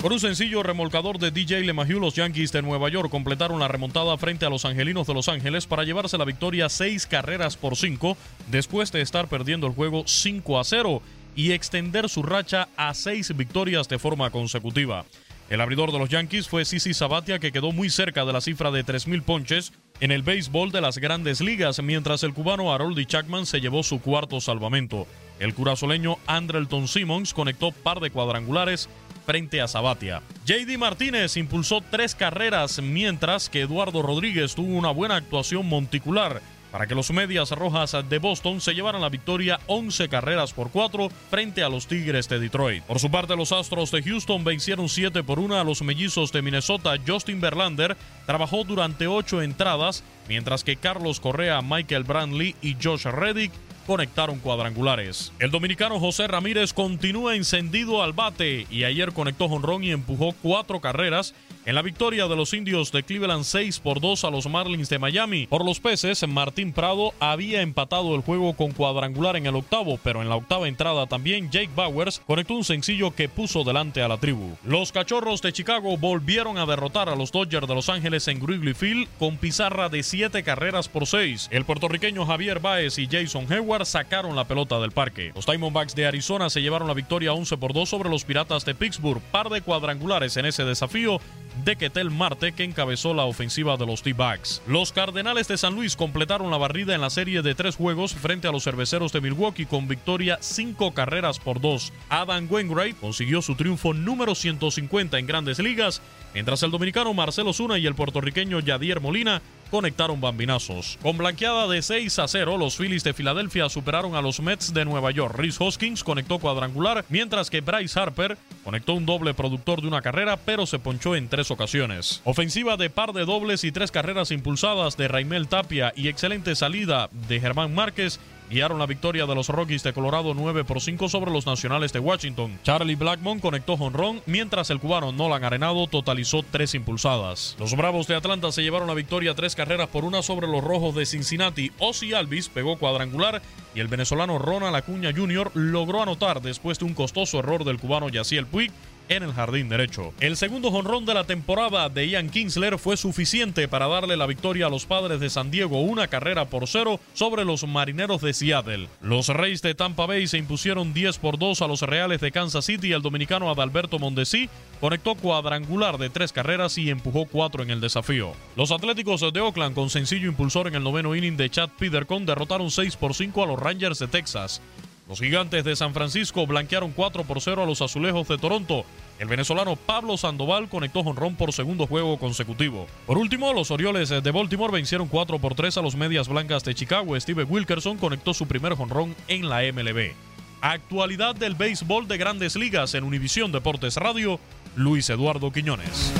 Por un sencillo remolcador de DJ LeMahieu, los Yankees de Nueva York completaron la remontada frente a los Angelinos de Los Ángeles para llevarse la victoria seis carreras por cinco después de estar perdiendo el juego 5 a 0 y extender su racha a seis victorias de forma consecutiva. El abridor de los Yankees fue Sisi Sabatia, que quedó muy cerca de la cifra de 3.000 ponches en el béisbol de las grandes ligas, mientras el cubano Haroldi Chapman se llevó su cuarto salvamento. El curazoleño Andrelton Simmons conectó par de cuadrangulares frente a Sabatia. JD Martínez impulsó tres carreras, mientras que Eduardo Rodríguez tuvo una buena actuación monticular para que los Medias Rojas de Boston se llevaran la victoria 11 carreras por 4 frente a los Tigres de Detroit. Por su parte, los Astros de Houston vencieron 7 por 1 a los Mellizos de Minnesota. Justin Verlander trabajó durante 8 entradas, mientras que Carlos Correa, Michael Brandley y Josh Reddick conectaron cuadrangulares. El dominicano José Ramírez continúa encendido al bate y ayer conectó jonrón y empujó cuatro carreras en la victoria de los indios de Cleveland 6 por 2 a los Marlins de Miami. Por los peces, Martín Prado había empatado el juego con cuadrangular en el octavo, pero en la octava entrada también Jake Bowers conectó un sencillo que puso delante a la tribu. Los cachorros de Chicago volvieron a derrotar a los Dodgers de Los Ángeles en Wrigley Field con pizarra de 7 carreras por 6. El puertorriqueño Javier Baez y Jason Hayward sacaron la pelota del parque. Los Diamondbacks de Arizona se llevaron la victoria 11 por 2 sobre los Piratas de Pittsburgh, par de cuadrangulares en ese desafío de Ketel Marte que encabezó la ofensiva de los T-Backs. Los Cardenales de San Luis completaron la barrida en la serie de tres juegos frente a los cerveceros de Milwaukee con victoria 5 carreras por 2. Adam Wainwright consiguió su triunfo número 150 en grandes ligas, mientras el dominicano Marcelo Zuna y el puertorriqueño Yadier Molina conectaron bambinazos. Con blanqueada de 6 a 0, los Phillies de Filadelfia superaron a los Mets de Nueva York. Rhys Hoskins conectó cuadrangular, mientras que Bryce Harper conectó un doble productor de una carrera, pero se ponchó en tres ocasiones. Ofensiva de par de dobles y tres carreras impulsadas de Raimel Tapia y excelente salida de Germán Márquez guiaron la victoria de los Rockies de Colorado 9 por 5 sobre los Nacionales de Washington. Charlie Blackmon conectó jonrón, mientras el cubano Nolan Arenado totalizó tres impulsadas. Los Bravos de Atlanta se llevaron la victoria tres carreras por una sobre los Rojos de Cincinnati. Ozzy Alvis pegó cuadrangular y el venezolano Ronald Acuña Jr. logró anotar después de un costoso error del cubano Yaciel Puig en el jardín derecho. El segundo jonrón de la temporada de Ian Kinsler fue suficiente para darle la victoria a los padres de San Diego, una carrera por cero sobre los marineros de Seattle. Los Reyes de Tampa Bay se impusieron 10 por 2 a los Reales de Kansas City y el dominicano Adalberto Mondesi conectó cuadrangular de tres carreras y empujó cuatro en el desafío. Los Atléticos de Oakland, con sencillo impulsor en el noveno inning de Chad Petercon, derrotaron 6 por 5 a los Rangers de Texas. Los gigantes de San Francisco blanquearon 4 por 0 a los azulejos de Toronto. El venezolano Pablo Sandoval conectó jonrón por segundo juego consecutivo. Por último, los Orioles de Baltimore vencieron 4 por 3 a los Medias Blancas de Chicago. Steve Wilkerson conectó su primer jonrón en la MLB. Actualidad del béisbol de grandes ligas en Univisión Deportes Radio, Luis Eduardo Quiñones.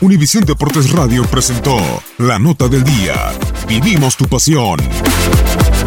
Univisión Deportes Radio presentó la nota del día. Vivimos tu pasión.